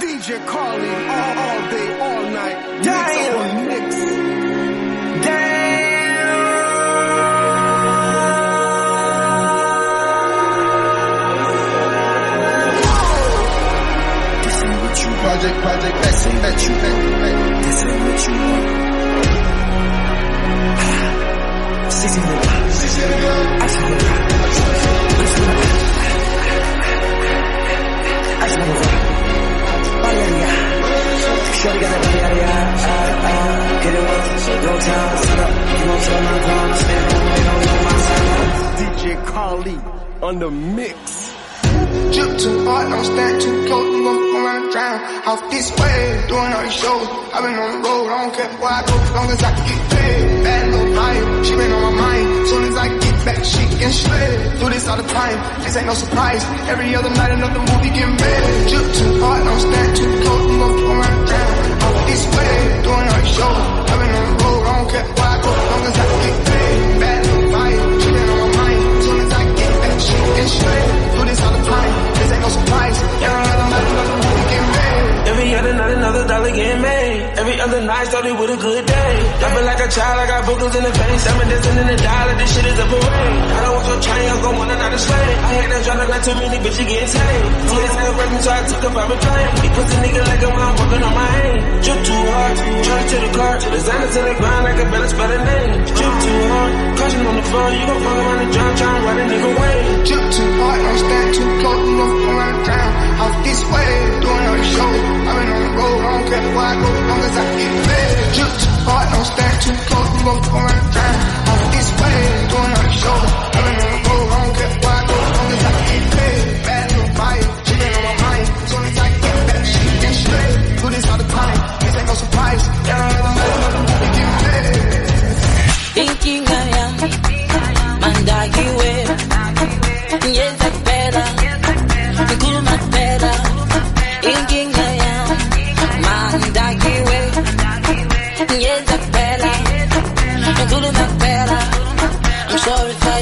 DJ Carly all, all day, all night. Damn. Mix mix. This ain't what you project, project, ain't what you. This ain't what you want. Six in the block. Shorty got that body out of ya. Uh, uh, get it once, no time, set up. You gon' tell my problem, stand on, they don't my sign. DJ Carly on the mix. Drip too hard, don't stand too close, you gon' drown. Off this way, doing all these shows. i been on the road, I don't care where I go, as long as I can get paid. Bad little she been on my mind. Soon as I back, she can shred. Do this all the time, this ain't no surprise. Every other night, another movie get made. Drip too hard, don't stand too close, you gon' come around and drown. Off this way, doing all these shows. i been on the road, I don't care where I go, long as I get paid. Bad little vibe, she on my mind. Soon as I get back, she can shred. Do this all the time, this ain't no surprise. Every other night, another movie get made. Every other night, another dollar getting made. Every other night started with a good day. Child, I got boogers in the face. I'm a dancing in the dollar, this shit is a parade. I don't want your chain, I'm gon' want another slave. I hate that drama, got too many bitches getting tamed. Too many niggas working, so I took a private plane. He pussy nigga like I'm out working on my aim. Drip too hard, charge to the car. to the Designer to the grind like a better spell a name. Drip too hard, caution on the floor. You gon' fuck around and drown, trying to ride a nigga away. Drip too hard, don't stand too close, you gon' drown. Off this way, doing all these shows. i been on the road, I don't care where I go, long as I get paid. Too hard, don't stand too close, come around and drown. Off this way, doing all these shows. i been on the road,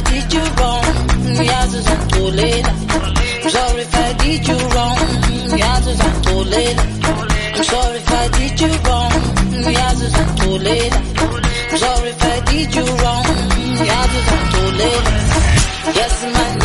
I did you wrong. Mm, I'm sorry if I did you wrong. Mm, I'm sorry if I did you wrong. Mm, I'm sorry if I did you wrong. Yes mandakiwe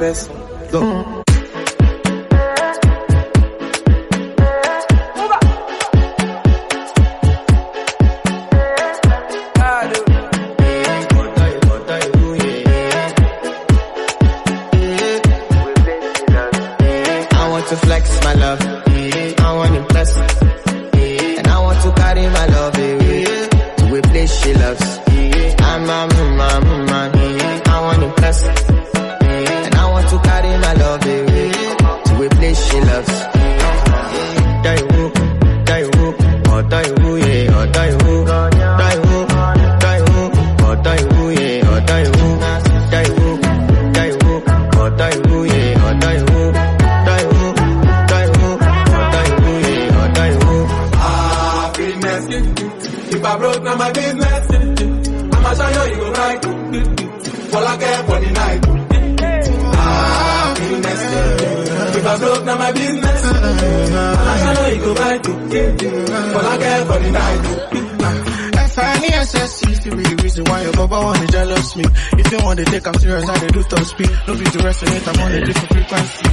know Folake body night. Ah, business girl. If I broke, now my business. I know you go buy too. Folake body night. Fanny SSC to be the reason why your baba wanna jealous me. If you wanna take I'm serious, I do top speed. No be to resonate, I'm on a different frequency.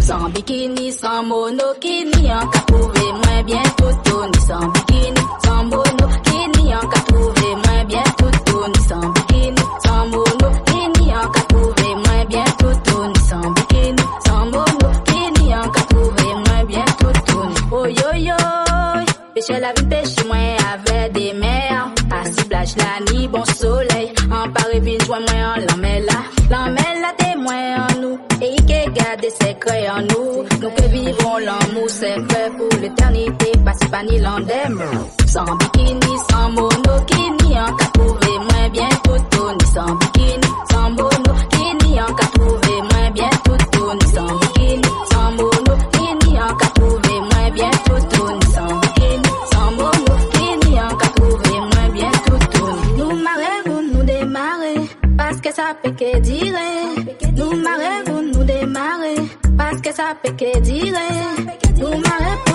Sans bikini, sans monokini, en cas trouvé moins bien tout tourne. Sans bikini, sans monokini, en cas trouvé moins bien tout tourne. Sans toutoune, sans bikini, sans mono, qui n'y a qu'à moins bien toutoune. Oh yo yo, pêche la vie, pêche moi avec des mers. À ciblage la ni bon soleil, en Paris, puis joie moi en l'emmène là. L'emmène là, témoin en nous, et qui garde des secrets en nous. Nous que vivons l'amour, c'est fait pour l'éternité, pas si pas ni l'endem. Sans bikini, sans mono, peut que dire. Nous marrer, nous démarrer. Parce que ça peut que dire. Nous marrer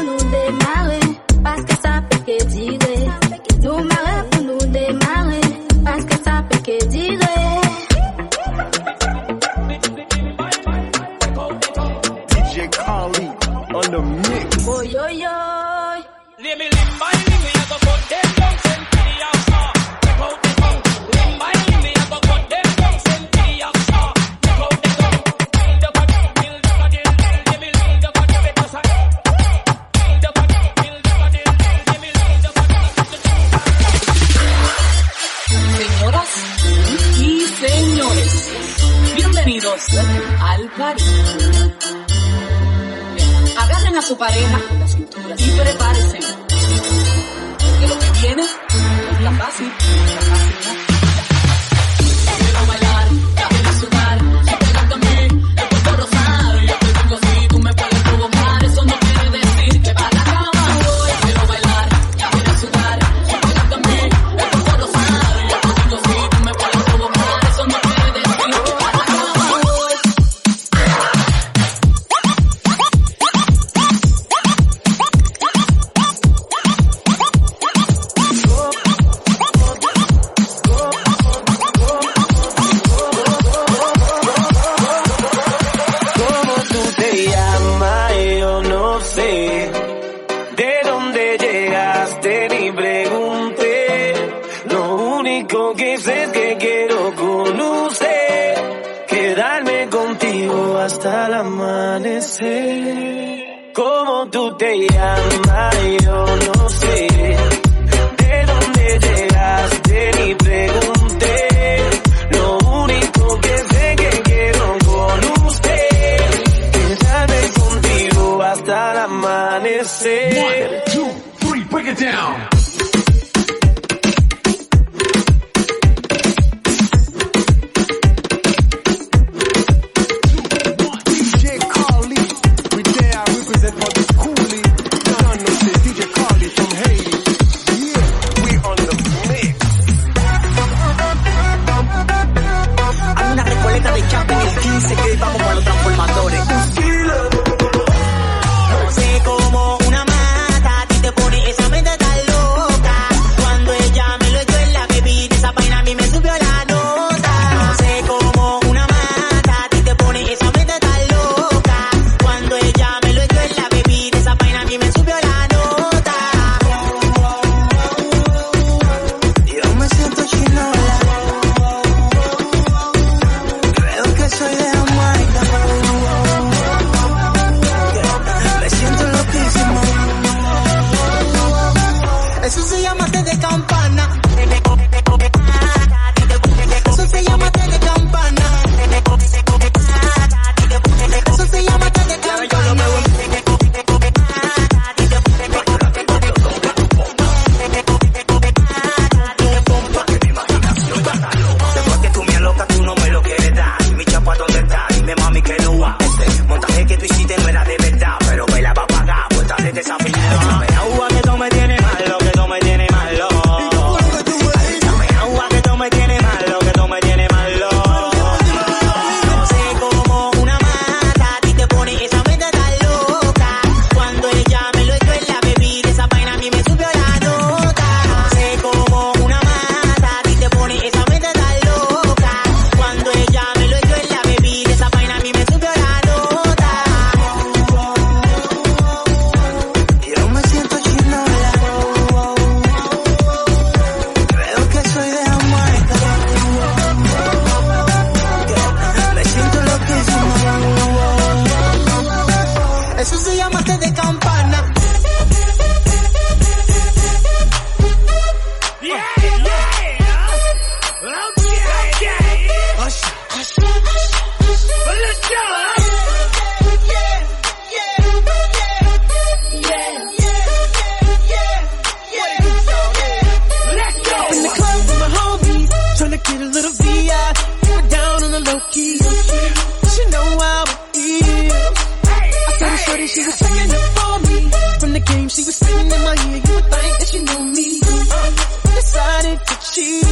Loki. She know how it is. I said it shorty, she was checking it for me. From the game, she was spitting in my ear. You would think that she knew me. Decided to cheat.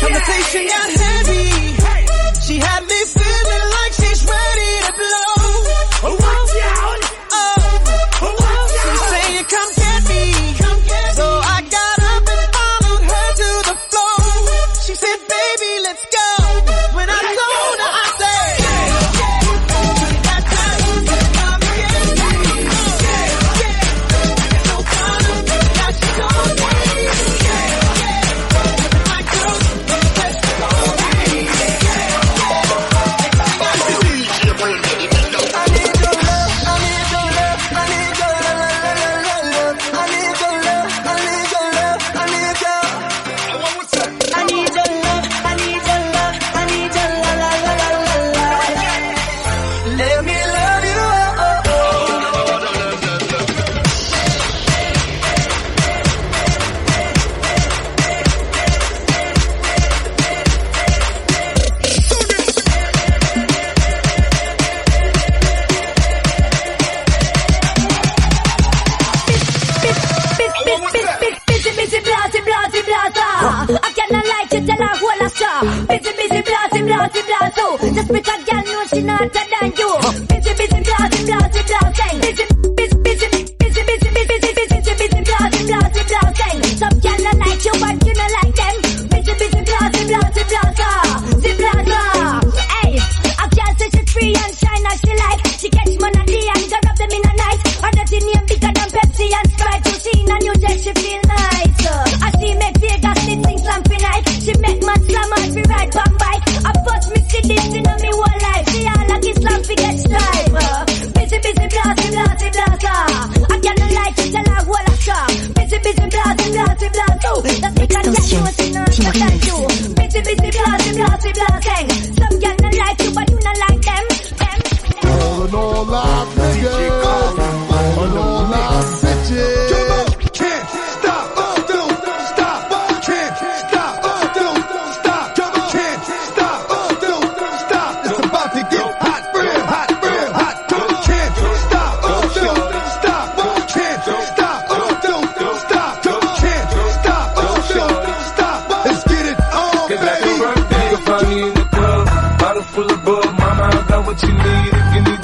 Conversation got heavy.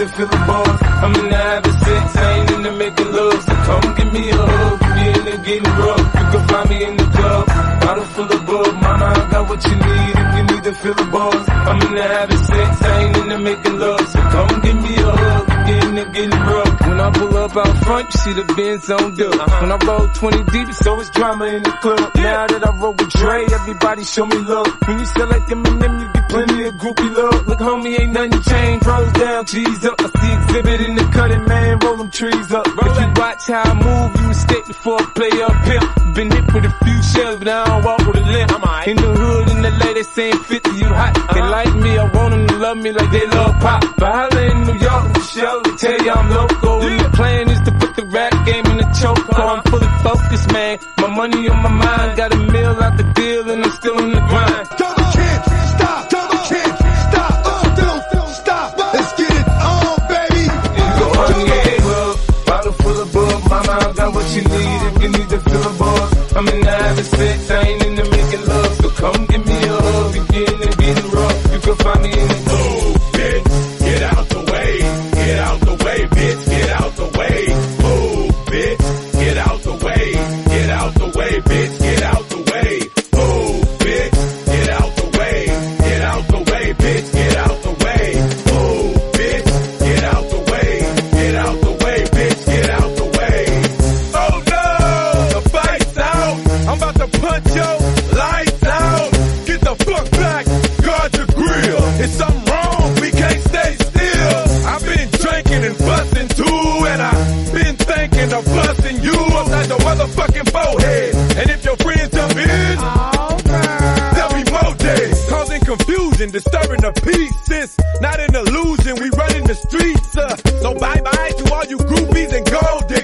to fill the bars. I'm in the habit sex, I ain't in into making love. So come give me a hug, if you into getting rough. You can find me in the club, bottle full of bug. Mama, I got what you need if you need to fill the bars. I'm in the habit up out front, you see the Benz on dub. Uh-huh. When I roll 20 deep, it's always drama in the club. Now that I roll with Dre, everybody show me love. When you select like Eminem, you get plenty of groupie love. Look, homie, ain't nothing changed. Rolls down, G's up. I see exhibit in the cutting, man. Roll them trees up. If you watch how I move, you mistake before I play up pimp. Been hit with a few shells, but I don't walk with a limp. In the hood, in LA, they saying 50, you hot. They uh-huh. like me, I want them to love me like they love pop. But holla in New York, Michelle, they tell you I'm loco. Yeah. The plan is to put the rap game in the choke. So uh-huh. I'm fully focused, man. My money on my mind, got a meal out the deal, and I'm still in the grind. Double kick, stop, double kick, stop, up, do, stop. Let's get it on, baby. You go on, yeah, well, bottle full of bug. Mama, I got what you need if you need to fill a bug. I'm in the habit, I ain't in the So bye bye to all you groupies and gold diggers.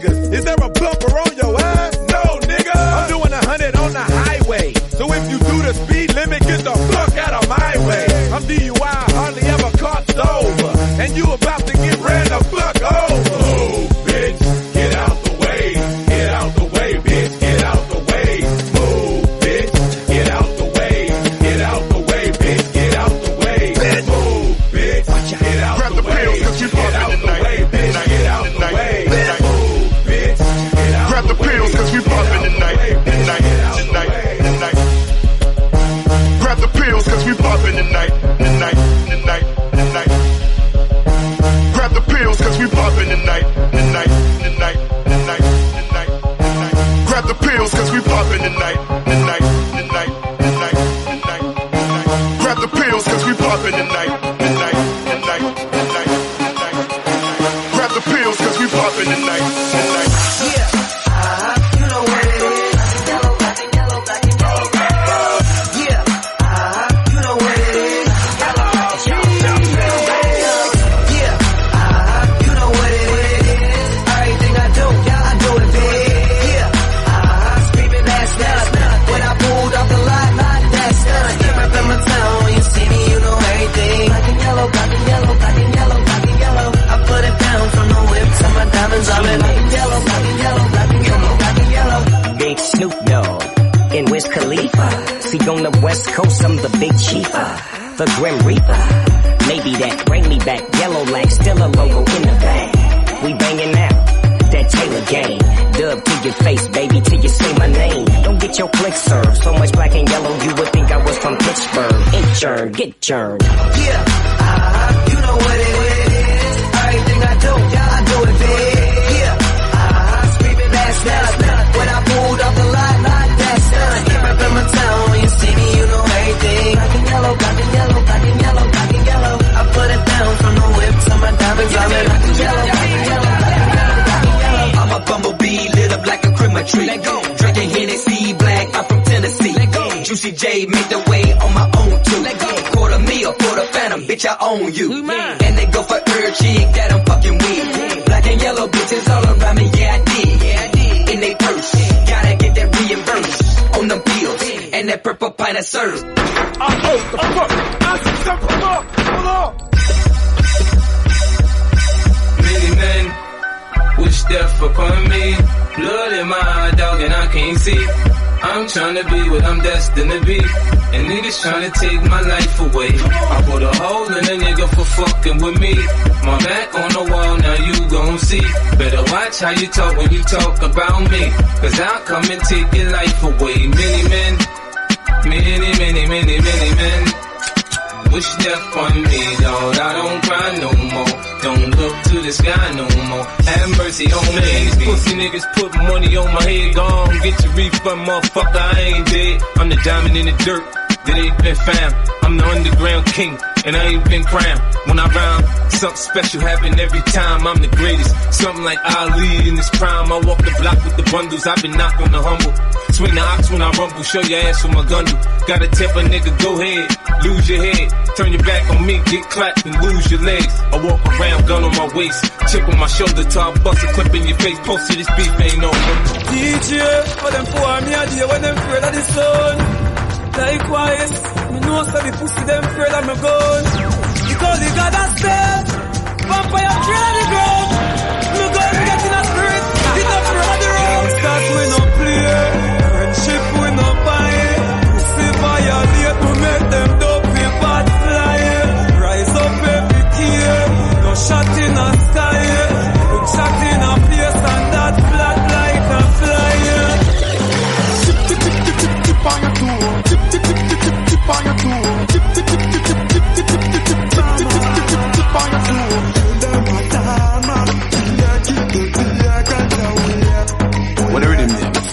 adjourned. Bitch I own you. And they go for her chick that I'm fucking with. Black and yellow bitches all around me, yeah I did. Yeah I did. In they purse, gotta get that reimbursed on them bills and that purple pint of syrup. Ah, oh, the fuck? Ah, stop, hold on, hold on. Many men wish death upon me. Blood in my eye, dog, and I can't see. I'm tryna be what I'm destined to be. And niggas tryna take my life away. I put a hole in a nigga for fucking with me. My back on the wall, now you gon' see. Better watch how you talk when you talk about me. Cause I'll come and take your life away. Many men, many, many, many, many men. Wish death on me, dog. I don't cry no more. To the sky no more. Have mercy on me. These pussy niggas put money on my head. Gone, get your refund, motherfucker. I ain't dead. I'm the diamond in the dirt that ain't been found. I'm the underground king, and I ain't been crowned. When I rhyme, something special happen every time. I'm the greatest. Something like Ali in his prime. I walk the block with the bundles. I've been knocked on the humble. Swing the ox when I rumble. Show your ass with my gun. Gotta tip a nigga, go ahead. Lose your head. Turn your back on me, get clapped and lose your legs. I walk around, gun on my waist. Chip on my shoulder I bust a clip in your face. Post to this beef ain't over. DJ, for them poor me a when them afraid of the sun. Likewise, me know say the pussy them afraid of me gun. Because the God has said, vampire trail the ground. Me gun get in a spirit, it a afraid of the road. Start we no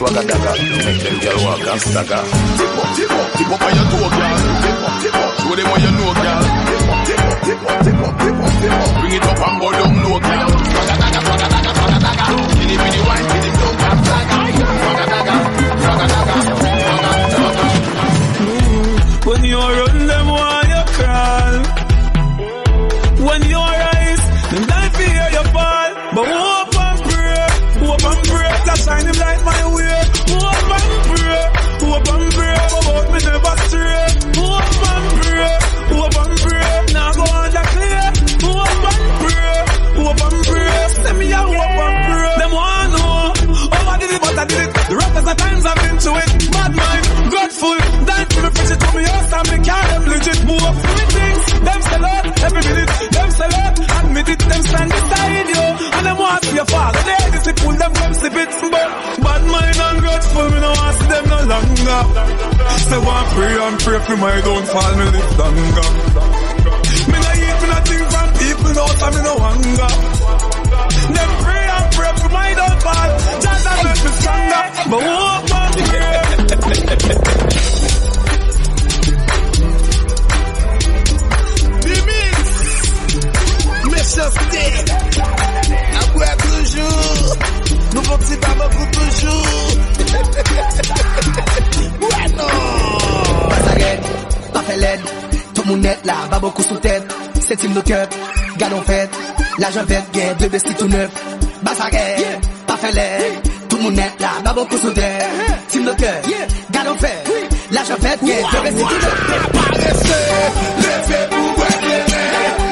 swagger dagger, make them girl walk and stagger. Tip up, tip up, tip up on your toe, girl. Tip up, tip up, show them what you know, girl. Tip up, tip up, tip up, tip up, tip up, tip up. Bring it up and go down low, girl. Swagger dagger, swagger dagger, swagger dagger. Kitty bitty wine, kitty blow, girl, La bas beaucoup sous tête, c'est une nos cœur, galon fête, la javette, guerre, deux besties tout neuf, basse pas fait l'air, tout le monde est là, bas beaucoup sous tête, team nos cœur, galon fête, la javette, guerre, deux besties tout neuf, pour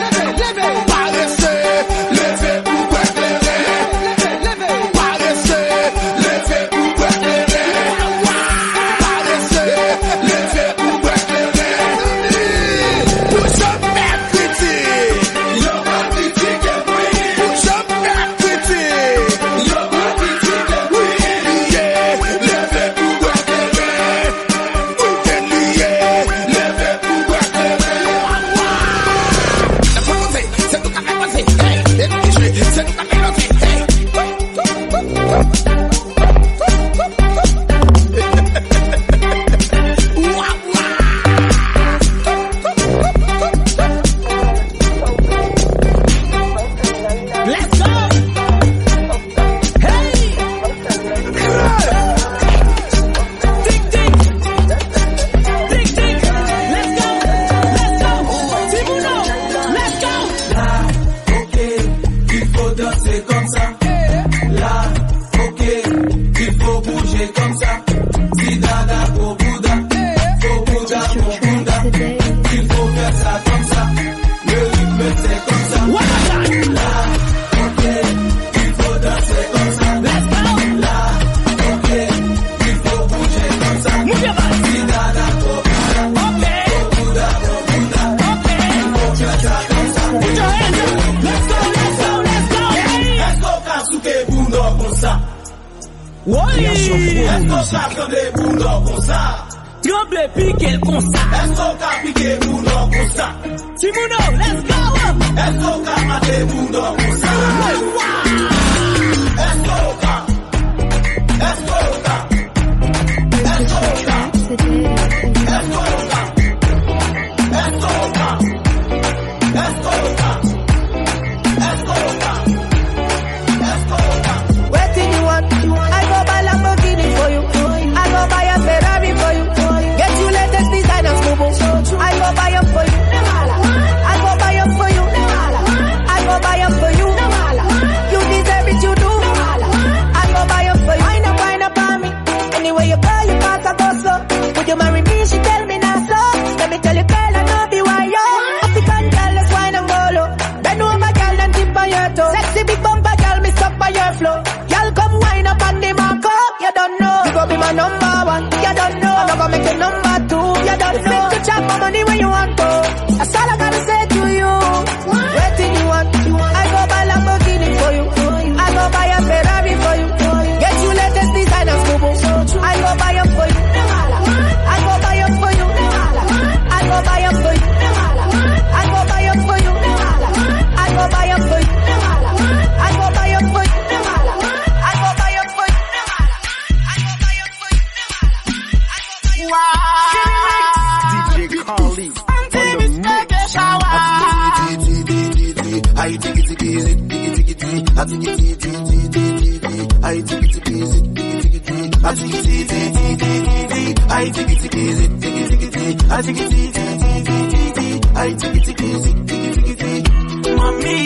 I take it take it, take it take it, I take it take it, take it take it, I take it take it, take it take it, I take it take it, take it take it, I take it take it, take it take it, I take it take it, take it take it, I take it take it, take it take it. Mami,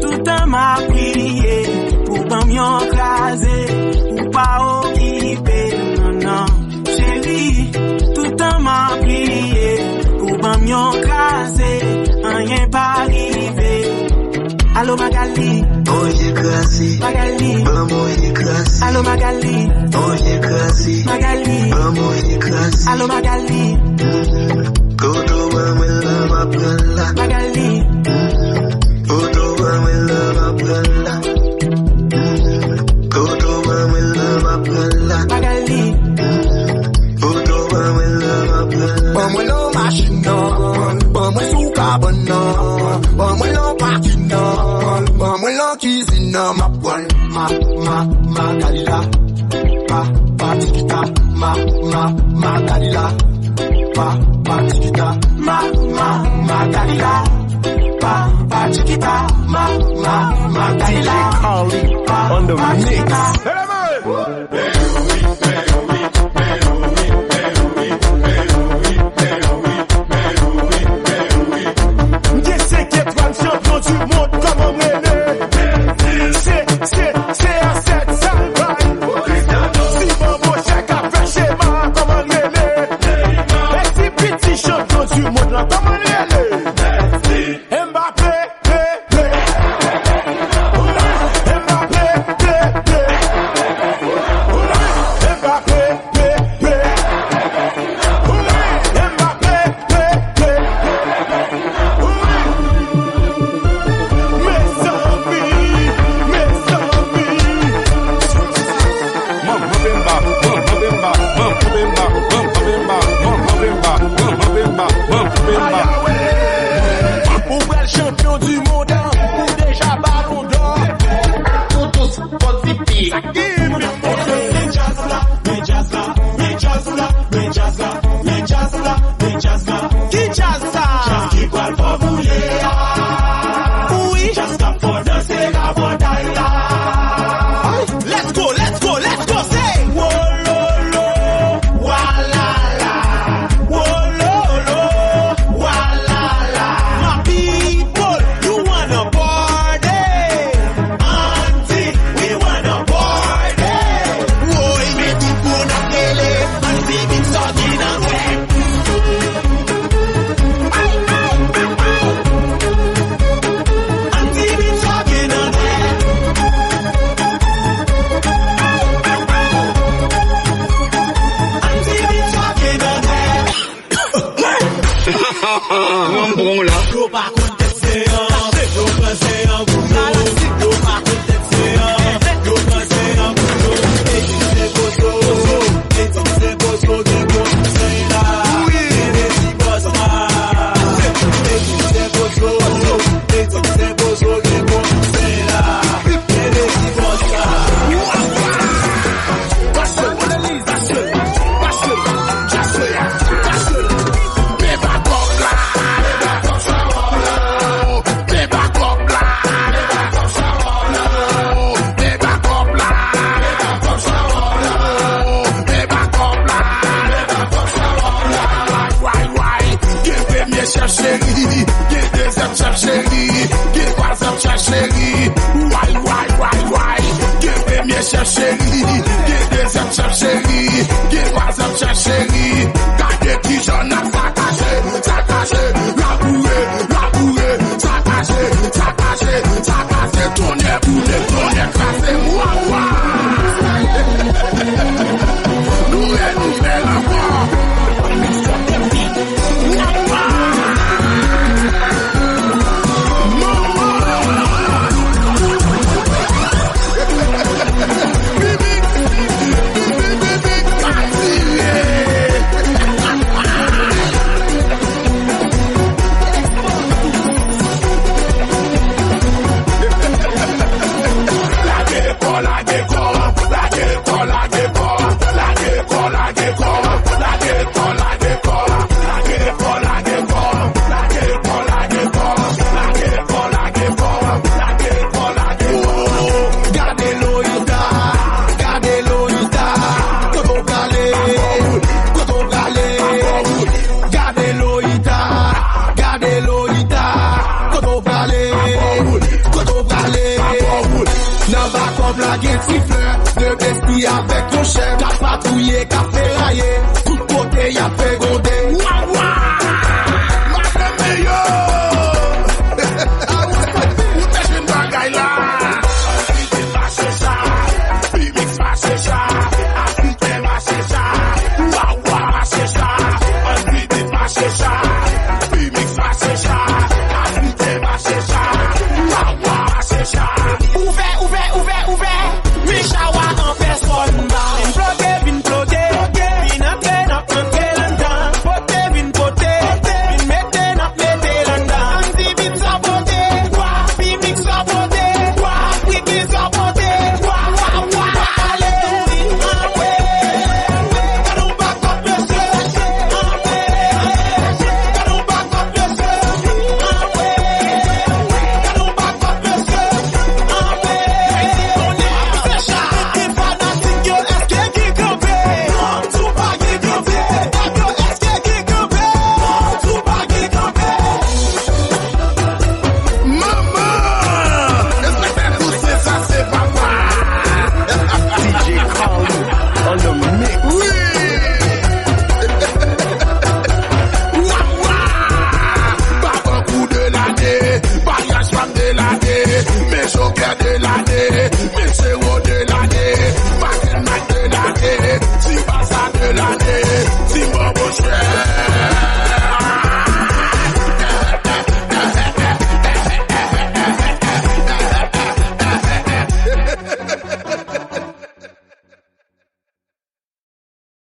tout an ma priye, pou bam yon krasé, ou pa okipe, nan nan. Chéri, tout an ma priye, pou bam yon krasé, an yen pariye. Allo Magali, hoje cresce. Magali, vamos de cresce. Allo Magali, hoje cresce. Magali, vamos de cresce. Allo Magali, todo vamos em lama plana. Magali, todo vamos em lama plana. Todo vamos em lama plana. Magali, todo vamos em lama plana. Vamos no machinão, vamos sucar banana, vamos no patika, ma, ma, ma, dalila. Pa, patika, ma, ma, ma, dalila. Pa, patika, ma, ma, ma, dalila. Pa, patika, on the mix. Hey, man. again. Get this up, chop, shake. chap cheri, gen dez ap chap cheri, gen waz ap chap cheri